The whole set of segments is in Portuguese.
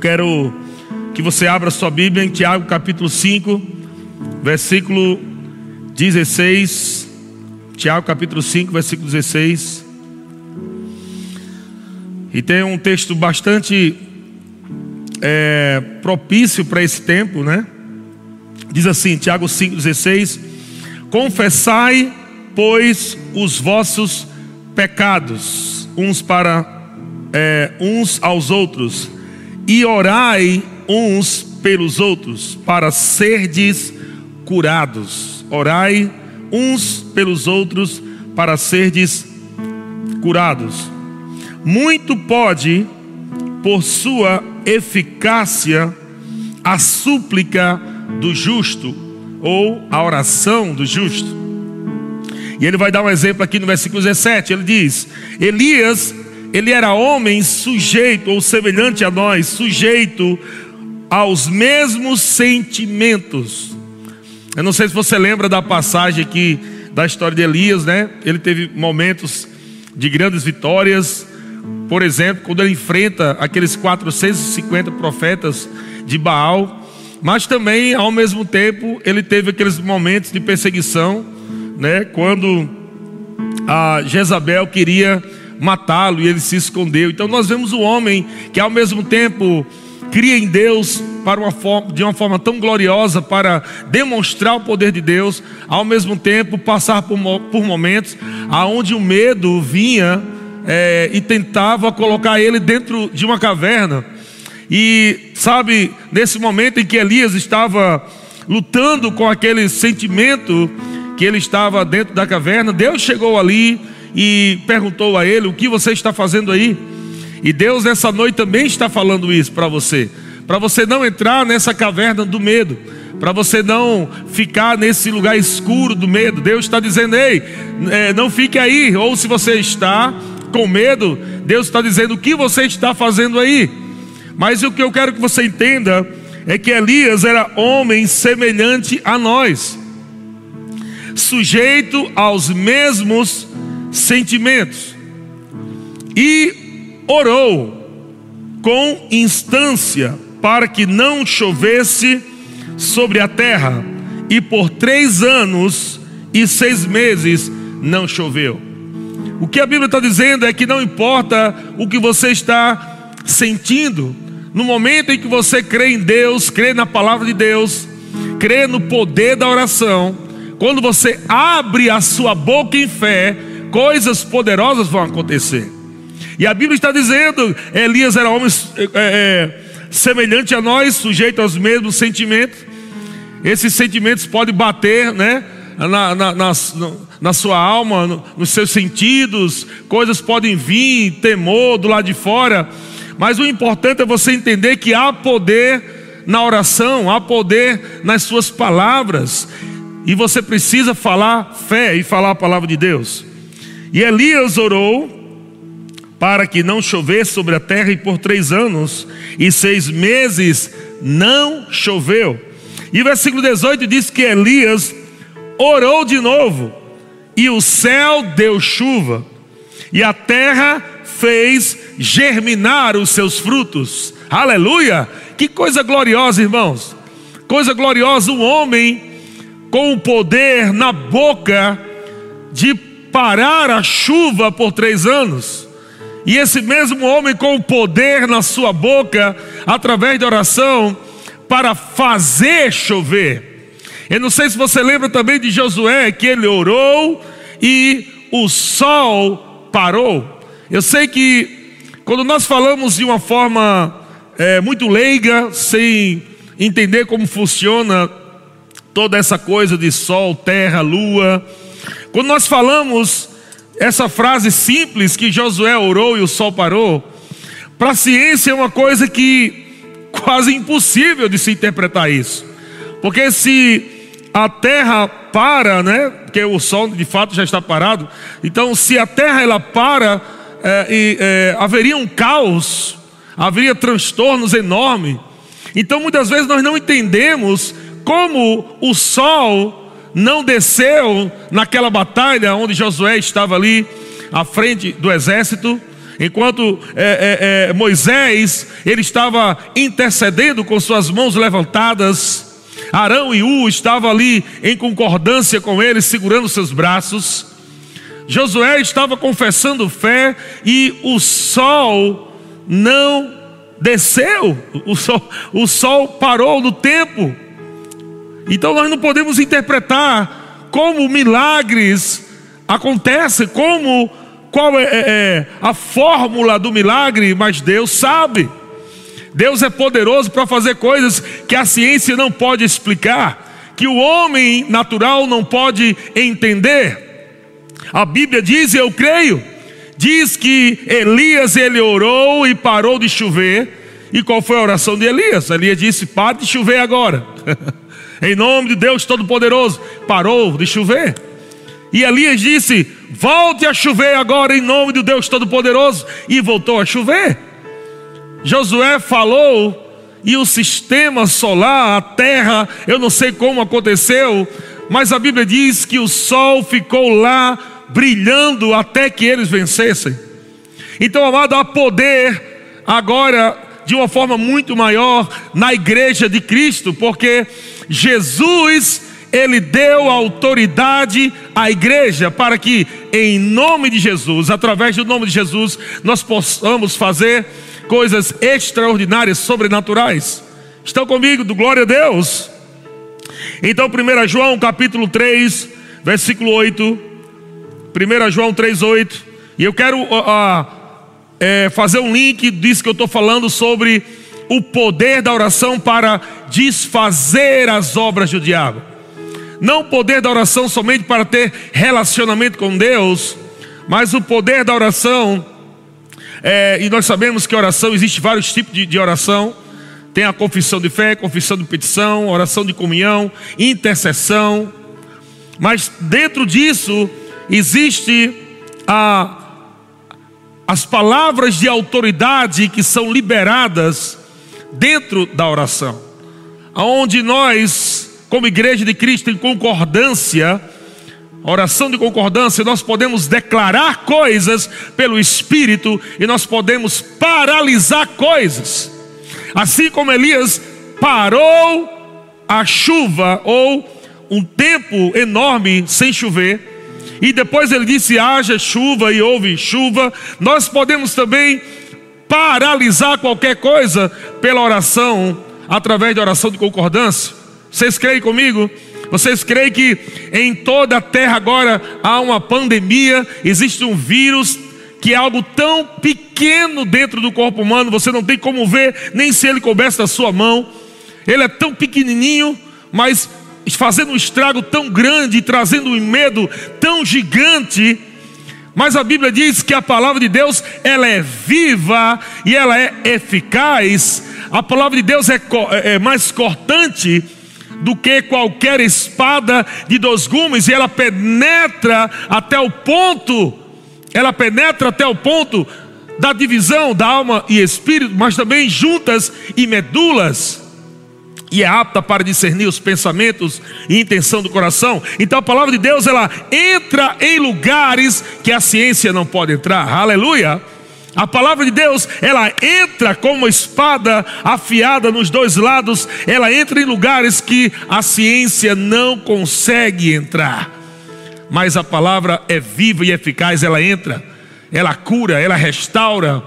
Quero que você abra sua Bíblia em Tiago capítulo 5, versículo 16. Tiago capítulo 5, versículo 16. E tem um texto bastante é, propício para esse tempo, né? Diz assim, Tiago 5,16: Confessai, pois, os vossos pecados, uns para é, uns aos outros e orai uns pelos outros, para serdes curados. Orai uns pelos outros, para serdes curados. Muito pode, por sua eficácia, a súplica do justo, ou a oração do justo. E ele vai dar um exemplo aqui no versículo 17. Ele diz: Elias ele era homem sujeito ou semelhante a nós, sujeito aos mesmos sentimentos. Eu não sei se você lembra da passagem aqui da história de Elias, né? Ele teve momentos de grandes vitórias. Por exemplo, quando ele enfrenta aqueles 450 profetas de Baal, mas também ao mesmo tempo ele teve aqueles momentos de perseguição, né? Quando a Jezabel queria matá-lo e ele se escondeu. Então nós vemos o homem que ao mesmo tempo cria em Deus para uma forma, de uma forma tão gloriosa para demonstrar o poder de Deus, ao mesmo tempo passar por, por momentos aonde o medo vinha é, e tentava colocar ele dentro de uma caverna. E sabe, nesse momento em que Elias estava lutando com aquele sentimento que ele estava dentro da caverna, Deus chegou ali e perguntou a ele: O que você está fazendo aí? E Deus nessa noite também está falando isso para você, para você não entrar nessa caverna do medo, para você não ficar nesse lugar escuro do medo. Deus está dizendo: Ei, é, não fique aí. Ou se você está com medo, Deus está dizendo: O que você está fazendo aí? Mas o que eu quero que você entenda é que Elias era homem semelhante a nós, sujeito aos mesmos sentimentos. E orou com instância para que não chovesse sobre a terra, e por três anos e seis meses não choveu. O que a Bíblia está dizendo é que não importa o que você está sentindo, no momento em que você crê em Deus, crê na palavra de Deus, crê no poder da oração, quando você abre a sua boca em fé, coisas poderosas vão acontecer. E a Bíblia está dizendo: Elias era homem é, é, semelhante a nós, sujeito aos mesmos sentimentos. Esses sentimentos podem bater, né? Na, na, na, na sua alma, no, nos seus sentidos, coisas podem vir, temor do lado de fora, mas o importante é você entender que há poder na oração, há poder nas suas palavras, e você precisa falar fé e falar a palavra de Deus. E Elias orou para que não chovesse sobre a terra, e por três anos e seis meses não choveu. E versículo 18 diz que Elias orou de novo, e o céu deu chuva, e a terra fez germinar os seus frutos. Aleluia! Que coisa gloriosa, irmãos! Coisa gloriosa, um homem com o poder na boca de parar a chuva por três anos. E esse mesmo homem com o poder na sua boca, através de oração, para fazer chover. Eu não sei se você lembra também de Josué, que ele orou e o sol parou. Eu sei que quando nós falamos de uma forma é, muito leiga, sem entender como funciona toda essa coisa de sol, terra, lua, quando nós falamos essa frase simples que Josué orou e o sol parou, para a ciência é uma coisa que quase impossível de se interpretar isso. Porque se a terra para, né? Porque o sol de fato já está parado. Então, se a terra ela para, é, é, haveria um caos, haveria transtornos enormes. Então, muitas vezes nós não entendemos como o sol não desceu naquela batalha onde Josué estava ali à frente do exército. Enquanto é, é, é, Moisés ele estava intercedendo com suas mãos levantadas, Arão e U estavam ali em concordância com ele, segurando seus braços. Josué estava confessando fé e o sol não desceu, o sol, o sol parou no tempo. Então nós não podemos interpretar como milagres acontecem, como qual é, é, é a fórmula do milagre, mas Deus sabe. Deus é poderoso para fazer coisas que a ciência não pode explicar, que o homem natural não pode entender. A Bíblia diz, eu creio, diz que Elias ele orou e parou de chover. E qual foi a oração de Elias? Elias disse: Pare de chover agora. em nome de Deus Todo-Poderoso. Parou de chover. E Elias disse: Volte a chover agora em nome do Deus Todo-Poderoso. E voltou a chover. Josué falou, e o sistema solar, a terra, eu não sei como aconteceu, mas a Bíblia diz que o sol ficou lá brilhando até que eles vencessem. Então, amado, há poder agora de uma forma muito maior na igreja de Cristo, porque Jesus ele deu autoridade à igreja para que, em nome de Jesus, através do nome de Jesus, nós possamos fazer coisas extraordinárias, sobrenaturais. Estão comigo? Do glória a Deus. Então, 1 João capítulo 3, versículo 8. 1 João 3, 8. E eu quero uh, uh, é, fazer um link disso que eu estou falando sobre o poder da oração para desfazer as obras do diabo. Não o poder da oração somente para ter relacionamento com Deus, mas o poder da oração, é, e nós sabemos que oração, existe vários tipos de, de oração. Tem a confissão de fé, confissão de petição, oração de comunhão, intercessão. Mas dentro disso existe a, as palavras de autoridade que são liberadas dentro da oração, aonde nós como igreja de Cristo em concordância, oração de concordância, nós podemos declarar coisas pelo Espírito e nós podemos paralisar coisas. Assim como Elias parou a chuva ou um tempo enorme sem chover, e depois ele disse: haja chuva e houve chuva, nós podemos também paralisar qualquer coisa pela oração, através da oração de concordância. Vocês creem comigo? Vocês creem que em toda a terra agora há uma pandemia, existe um vírus que é algo tão pequeno dentro do corpo humano, você não tem como ver, nem se ele coubesse da sua mão. Ele é tão pequenininho, mas fazendo um estrago tão grande, trazendo um medo tão gigante. Mas a Bíblia diz que a palavra de Deus, ela é viva e ela é eficaz. A palavra de Deus é, é mais cortante do que qualquer espada de dois gumes, e ela penetra até o ponto, ela penetra até o ponto da divisão da alma e espírito, mas também juntas e medulas, e é apta para discernir os pensamentos e intenção do coração. Então a palavra de Deus ela entra em lugares que a ciência não pode entrar. Aleluia. A palavra de Deus, ela entra como uma espada afiada nos dois lados, ela entra em lugares que a ciência não consegue entrar. Mas a palavra é viva e eficaz, ela entra, ela cura, ela restaura.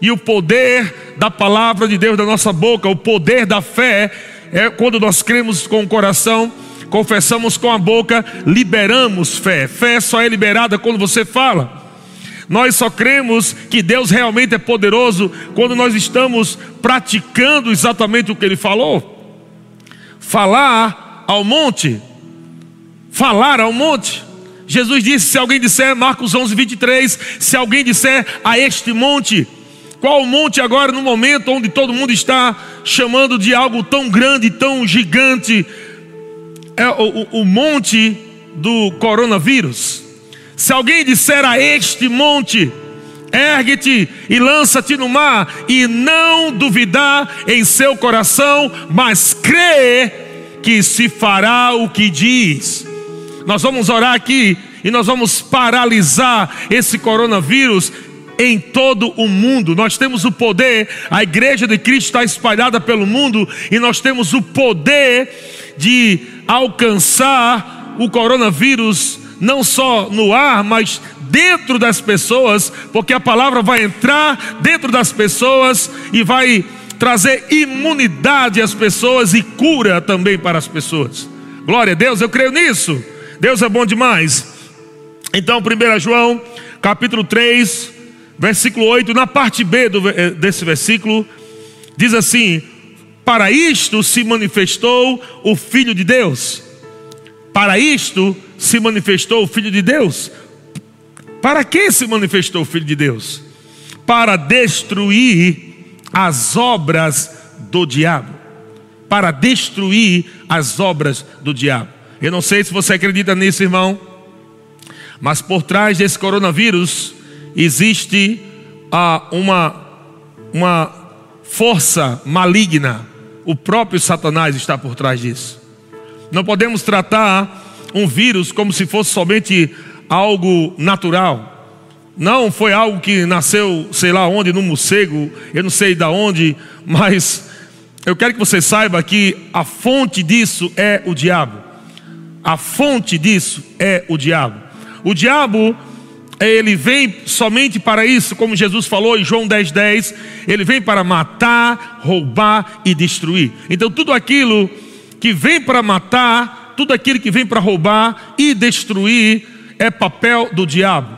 E o poder da palavra de Deus da nossa boca, o poder da fé, é quando nós cremos com o coração, confessamos com a boca, liberamos fé. Fé só é liberada quando você fala. Nós só cremos que Deus realmente é poderoso quando nós estamos praticando exatamente o que Ele falou. Falar ao monte, falar ao monte. Jesus disse: se alguém disser, Marcos 11, 23, se alguém disser a este monte, qual o monte agora no momento onde todo mundo está chamando de algo tão grande, tão gigante? É o, o, o monte do coronavírus. Se alguém disser a este monte, ergue-te e lança-te no mar, e não duvidar em seu coração, mas crê que se fará o que diz. Nós vamos orar aqui e nós vamos paralisar esse coronavírus em todo o mundo. Nós temos o poder, a igreja de Cristo está espalhada pelo mundo e nós temos o poder de alcançar o coronavírus não só no ar, mas dentro das pessoas, porque a palavra vai entrar dentro das pessoas e vai trazer imunidade às pessoas e cura também para as pessoas. Glória a Deus, eu creio nisso. Deus é bom demais. Então, 1 João, capítulo 3, versículo 8, na parte B do, eh, desse versículo, diz assim: Para isto se manifestou o Filho de Deus. Para isto se manifestou o Filho de Deus. Para que se manifestou o Filho de Deus? Para destruir as obras do diabo. Para destruir as obras do diabo. Eu não sei se você acredita nisso, irmão, mas por trás desse coronavírus existe ah, uma, uma força maligna. O próprio Satanás está por trás disso. Não podemos tratar um vírus como se fosse somente algo natural. Não foi algo que nasceu, sei lá onde, no morcego, eu não sei da onde, mas eu quero que você saiba que a fonte disso é o diabo. A fonte disso é o diabo. O diabo, ele vem somente para isso, como Jesus falou em João 10,10, 10, ele vem para matar, roubar e destruir. Então, tudo aquilo que vem para matar, tudo aquilo que vem para roubar e destruir é papel do diabo,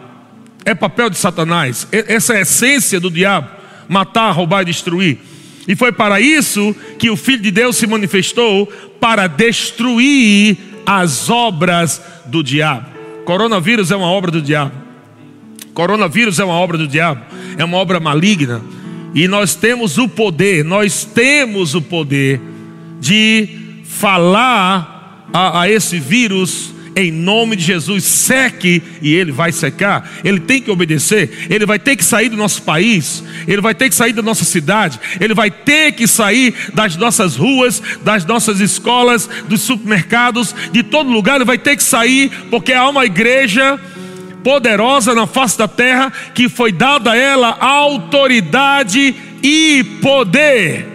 é papel de Satanás, essa é a essência do diabo: matar, roubar e destruir. E foi para isso que o Filho de Deus se manifestou para destruir as obras do diabo. Coronavírus é uma obra do diabo. Coronavírus é uma obra do diabo, é uma obra maligna. E nós temos o poder, nós temos o poder de falar a, a esse vírus em nome de Jesus, seque e ele vai secar. Ele tem que obedecer, ele vai ter que sair do nosso país, ele vai ter que sair da nossa cidade, ele vai ter que sair das nossas ruas, das nossas escolas, dos supermercados, de todo lugar, ele vai ter que sair, porque há uma igreja poderosa na face da terra que foi dada a ela autoridade e poder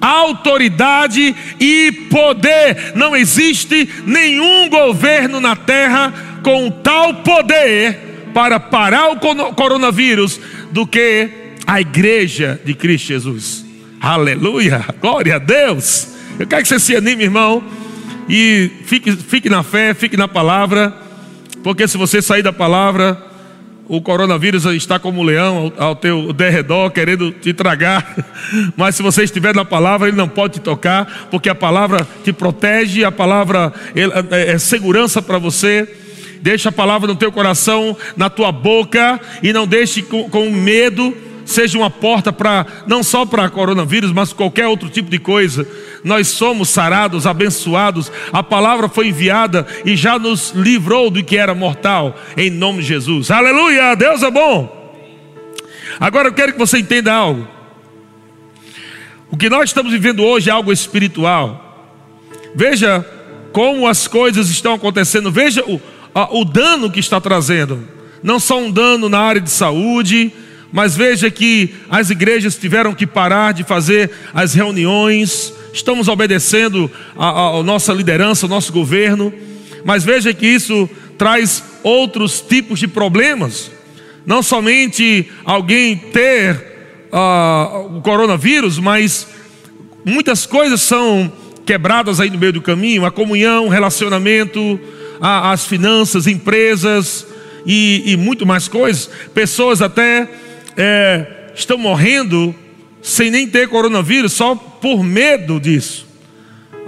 autoridade e poder. Não existe nenhum governo na terra com tal poder para parar o coronavírus do que a igreja de Cristo Jesus. Aleluia, glória a Deus. Eu quero que você se anime, irmão, e fique, fique na fé, fique na palavra, porque se você sair da palavra, o coronavírus está como um leão ao teu derredor, querendo te tragar. Mas se você estiver na palavra, ele não pode te tocar, porque a palavra te protege, a palavra é, é segurança para você. Deixa a palavra no teu coração, na tua boca, e não deixe com, com medo seja uma porta para não só para coronavírus, mas qualquer outro tipo de coisa. Nós somos sarados, abençoados. A palavra foi enviada e já nos livrou do que era mortal, em nome de Jesus. Aleluia! Deus é bom. Agora eu quero que você entenda algo. O que nós estamos vivendo hoje é algo espiritual. Veja como as coisas estão acontecendo. Veja o, o dano que está trazendo. Não só um dano na área de saúde, mas veja que as igrejas tiveram que parar de fazer as reuniões, estamos obedecendo a, a, nossa liderança, o nosso governo, mas veja que isso traz outros tipos de problemas. Não somente alguém ter uh, o coronavírus, mas muitas coisas são quebradas aí no meio do caminho: a comunhão, relacionamento, a, as finanças, empresas e, e muito mais coisas. Pessoas até é, estão morrendo sem nem ter coronavírus, só por medo disso.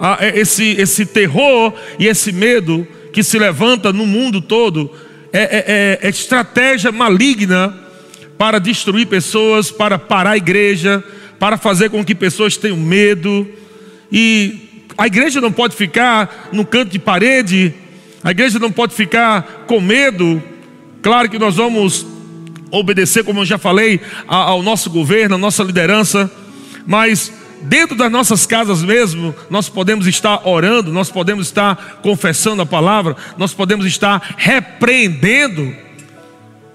Ah, é, esse, esse terror e esse medo que se levanta no mundo todo é, é, é, é estratégia maligna para destruir pessoas, para parar a igreja, para fazer com que pessoas tenham medo. E a igreja não pode ficar no canto de parede, a igreja não pode ficar com medo. Claro que nós vamos obedecer, como eu já falei, ao nosso governo, à nossa liderança, mas dentro das nossas casas mesmo, nós podemos estar orando, nós podemos estar confessando a palavra, nós podemos estar repreendendo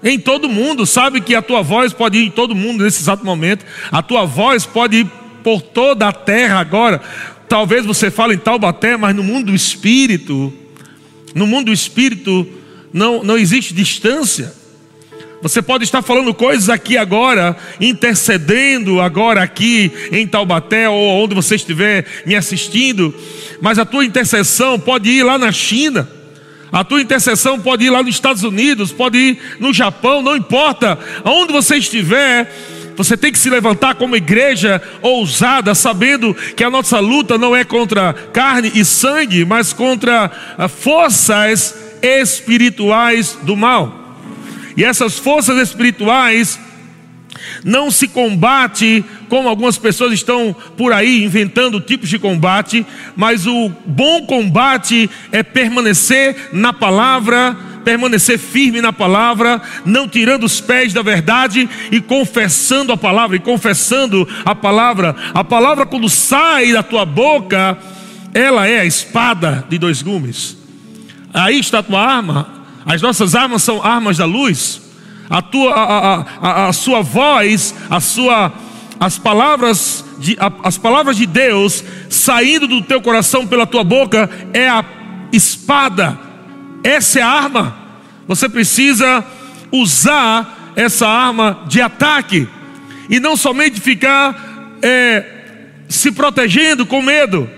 em todo mundo. Sabe que a tua voz pode ir em todo mundo nesse exato momento. A tua voz pode ir por toda a terra agora. Talvez você fale em Taubaté, mas no mundo do espírito, no mundo do espírito não, não existe distância. Você pode estar falando coisas aqui agora, intercedendo agora aqui em Taubaté ou onde você estiver me assistindo, mas a tua intercessão pode ir lá na China. A tua intercessão pode ir lá nos Estados Unidos, pode ir no Japão, não importa aonde você estiver, você tem que se levantar como igreja ousada, sabendo que a nossa luta não é contra carne e sangue, mas contra ah, forças espirituais do mal. E essas forças espirituais não se combate como algumas pessoas estão por aí inventando tipos de combate, mas o bom combate é permanecer na palavra, permanecer firme na palavra, não tirando os pés da verdade e confessando a palavra, e confessando a palavra. A palavra, quando sai da tua boca, ela é a espada de dois gumes. Aí está a tua arma. As nossas armas são armas da luz a, tua, a, a, a, sua voz, a sua, as, palavras de, as palavras de Deus saindo do teu coração pela tua boca é a espada, essa é a arma. Você precisa usar essa arma de ataque e não somente ficar é, se protegendo com medo,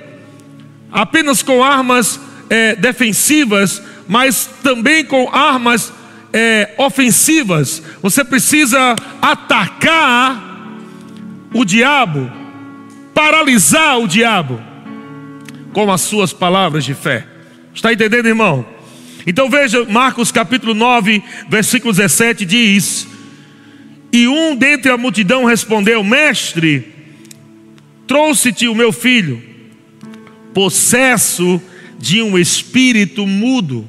apenas com armas é, defensivas, mas também com armas é, ofensivas, você precisa atacar o diabo, paralisar o diabo com as suas palavras de fé. Está entendendo, irmão? Então veja, Marcos capítulo 9, versículo 17 diz: E um dentre a multidão respondeu: Mestre, trouxe-te o meu filho, possesso de um espírito mudo.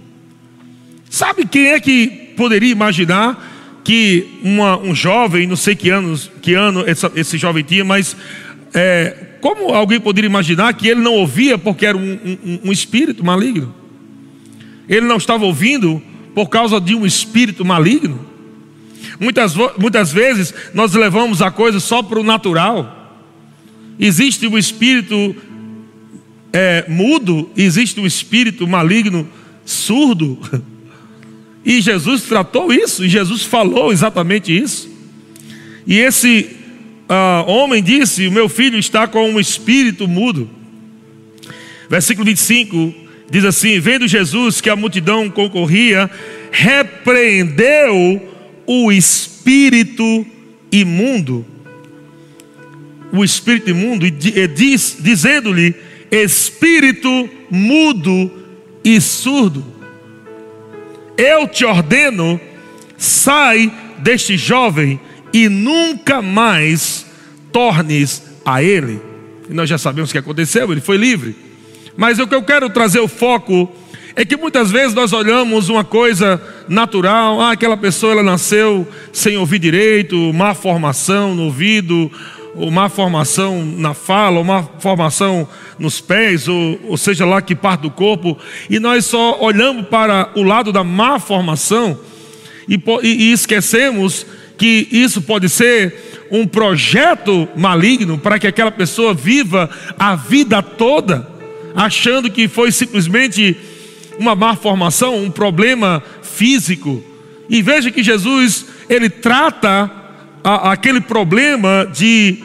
Sabe quem é que poderia imaginar que uma, um jovem, não sei que, anos, que ano essa, esse jovem tinha, mas é, como alguém poderia imaginar que ele não ouvia porque era um, um, um espírito maligno? Ele não estava ouvindo por causa de um espírito maligno? Muitas, muitas vezes nós levamos a coisa só para o natural. Existe um espírito é, mudo, existe um espírito maligno surdo. E Jesus tratou isso, e Jesus falou exatamente isso. E esse uh, homem disse: O meu filho está com um espírito mudo. Versículo 25 diz assim: Vendo Jesus que a multidão concorria, repreendeu o espírito imundo. O espírito imundo, e diz, dizendo-lhe: Espírito mudo e surdo eu te ordeno, sai deste jovem e nunca mais tornes a ele. E nós já sabemos o que aconteceu, ele foi livre. Mas o que eu quero trazer o foco é que muitas vezes nós olhamos uma coisa natural, ah, aquela pessoa ela nasceu sem ouvir direito, má formação no ouvido, ou má formação na fala, ou má formação nos pés, ou, ou seja lá que parte do corpo, e nós só olhamos para o lado da má formação e, e esquecemos que isso pode ser um projeto maligno para que aquela pessoa viva a vida toda, achando que foi simplesmente uma má formação, um problema físico. E veja que Jesus, ele trata a, aquele problema de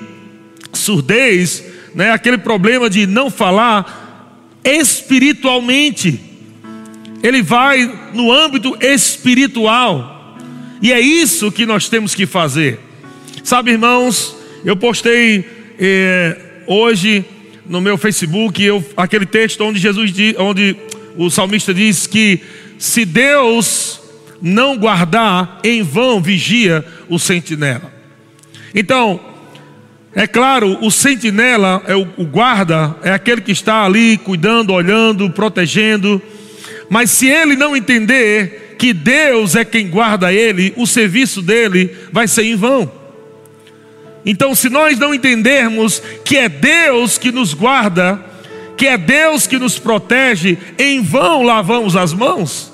surdez, né, aquele problema de não falar espiritualmente. Ele vai no âmbito espiritual. E é isso que nós temos que fazer. Sabe, irmãos, eu postei eh, hoje no meu Facebook eu, aquele texto onde Jesus onde o salmista diz que se Deus não guardar, em vão vigia o sentinela. Então, é claro, o sentinela, é o, o guarda, é aquele que está ali cuidando, olhando, protegendo. Mas se ele não entender que Deus é quem guarda ele, o serviço dele vai ser em vão. Então, se nós não entendermos que é Deus que nos guarda, que é Deus que nos protege, em vão lavamos as mãos,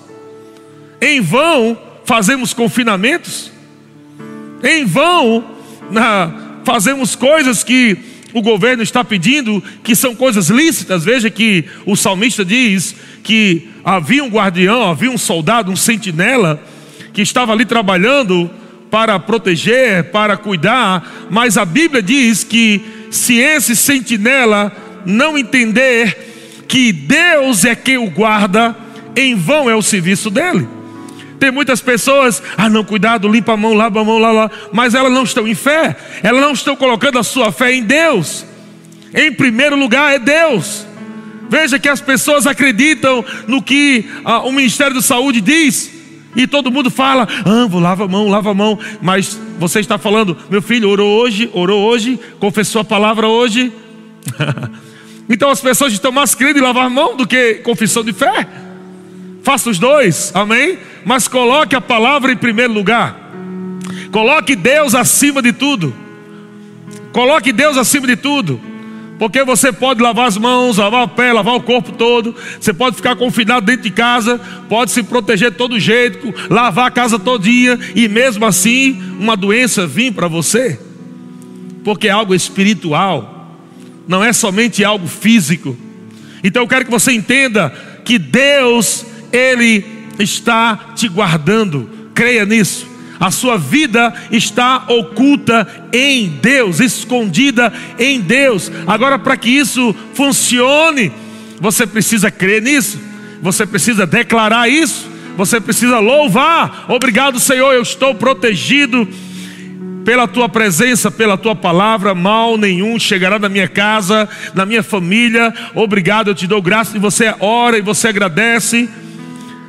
em vão fazemos confinamentos? Em vão na, fazemos coisas que o governo está pedindo, que são coisas lícitas. Veja que o salmista diz que havia um guardião, havia um soldado, um sentinela, que estava ali trabalhando para proteger, para cuidar, mas a Bíblia diz que se esse sentinela não entender que Deus é quem o guarda, em vão é o serviço dele. Tem muitas pessoas, ah não, cuidado, limpa a mão, lava a mão, lá, lá, mas elas não estão em fé, elas não estão colocando a sua fé em Deus. Em primeiro lugar é Deus. Veja que as pessoas acreditam no que ah, o Ministério da Saúde diz, e todo mundo fala, ah, vou lava a mão, lava a mão, mas você está falando, meu filho orou hoje, orou hoje, confessou a palavra hoje. então as pessoas estão mais crendo em lavar a mão do que confissão de fé. Faça os dois, amém? Mas coloque a palavra em primeiro lugar. Coloque Deus acima de tudo. Coloque Deus acima de tudo. Porque você pode lavar as mãos, lavar o pé, lavar o corpo todo. Você pode ficar confinado dentro de casa, pode se proteger de todo jeito, lavar a casa todo dia e mesmo assim uma doença vir para você. Porque é algo espiritual, não é somente algo físico. Então eu quero que você entenda que Deus ele está te guardando, creia nisso. A sua vida está oculta em Deus, escondida em Deus. Agora, para que isso funcione, você precisa crer nisso, você precisa declarar isso, você precisa louvar. Obrigado, Senhor, eu estou protegido pela tua presença, pela tua palavra, mal nenhum chegará na minha casa, na minha família. Obrigado, eu te dou graça e você ora e você agradece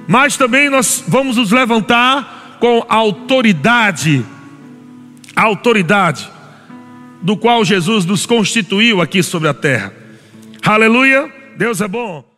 mas também nós vamos nos levantar com a autoridade, a autoridade do qual Jesus nos constituiu aqui sobre a terra. Aleluia, Deus é bom.